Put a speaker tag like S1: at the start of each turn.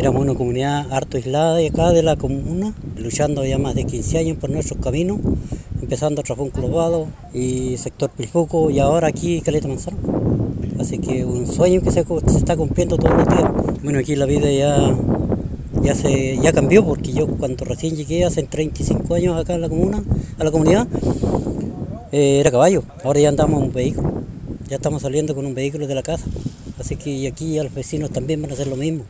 S1: Éramos una comunidad harto aislada de acá de la comuna, luchando ya más de 15 años por nuestros caminos, empezando a Trafón Clobado y sector Pilfuco y ahora aquí Caleta Manzano. Así que un sueño que se, se, está cumpliendo todos los días. Bueno, aquí la vida ya, ya, se, ya cambió porque yo cuando recién llegué hace 35 años acá en la comuna, a la comunidad, eh, era caballo. Ahora ya andamos en un vehículo. Ya estamos saliendo con un vehículo de la casa. Así que aquí ya los vecinos también van a hacer lo mismo.